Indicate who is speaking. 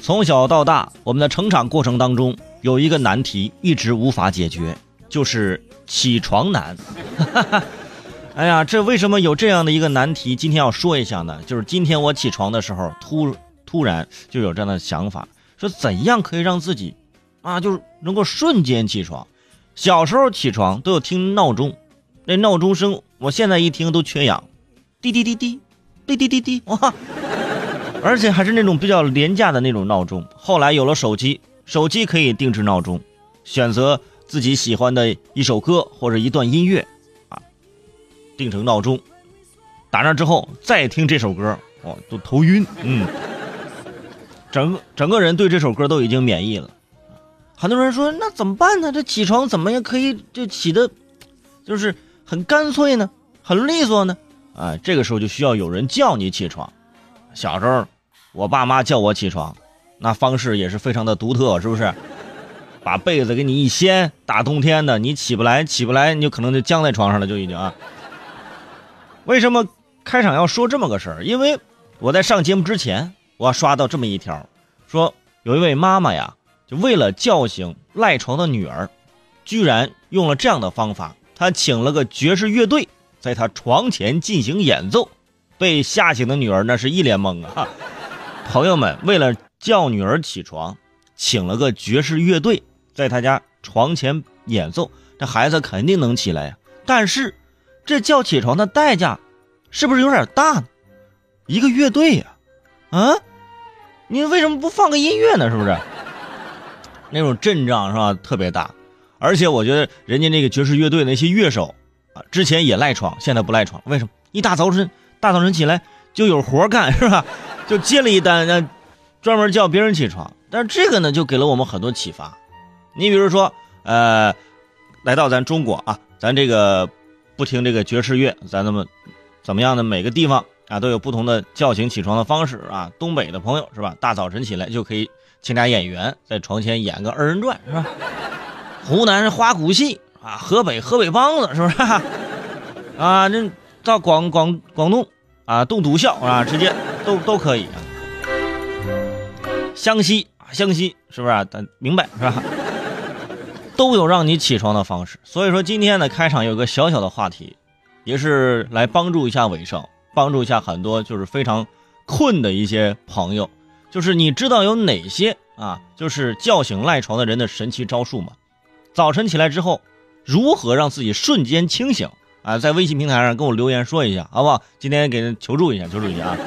Speaker 1: 从小到大，我们的成长过程当中有一个难题一直无法解决，就是起床难。哎呀，这为什么有这样的一个难题？今天要说一下呢？就是今天我起床的时候，突突然就有这样的想法，说怎样可以让自己啊，就是能够瞬间起床。小时候起床都有听闹钟，那闹钟声，我现在一听都缺氧，滴滴滴滴，滴滴滴滴，哇！而且还是那种比较廉价的那种闹钟。后来有了手机，手机可以定制闹钟，选择自己喜欢的一首歌或者一段音乐，啊，定成闹钟，打那之后再听这首歌，哦，都头晕，嗯，整个整个人对这首歌都已经免疫了。很多人说那怎么办呢？这起床怎么也可以就起的，就是很干脆呢，很利索呢？啊，这个时候就需要有人叫你起床。小时候，我爸妈叫我起床，那方式也是非常的独特，是不是？把被子给你一掀，大冬天的你起不来，起不来，你就可能就僵在床上了，就已经啊。为什么开场要说这么个事儿？因为我在上节目之前，我要刷到这么一条，说有一位妈妈呀，就为了叫醒赖床的女儿，居然用了这样的方法，她请了个爵士乐队，在她床前进行演奏。被吓醒的女儿那是一脸懵啊！朋友们为了叫女儿起床，请了个爵士乐队在他家床前演奏，这孩子肯定能起来呀。但是，这叫起床的代价是不是有点大呢？一个乐队呀，啊，你为什么不放个音乐呢？是不是？那种阵仗是吧？特别大，而且我觉得人家那个爵士乐队那些乐手啊，之前也赖床，现在不赖床，为什么？一大早晨。大早晨起来就有活干是吧？就接了一单，那专门叫别人起床。但是这个呢，就给了我们很多启发。你比如说，呃，来到咱中国啊，咱这个不听这个爵士乐，咱那么怎么样呢？每个地方啊都有不同的叫醒起床的方式啊。东北的朋友是吧？大早晨起来就可以请俩演员在床前演个二人转是吧？湖南花鼓戏啊，河北河北梆子是不是？啊，这。到广广广东啊，动笃笑啊，直接都都可以。湘西啊，湘西是不是？啊咱明白是吧？都有让你起床的方式。所以说今天的开场有个小小的话题，也是来帮助一下伟盛，帮助一下很多就是非常困的一些朋友。就是你知道有哪些啊？就是叫醒赖床的人的神奇招数吗？早晨起来之后，如何让自己瞬间清醒？啊，在微信平台上跟我留言说一下，好不好？今天给人求助一下，求助一下啊！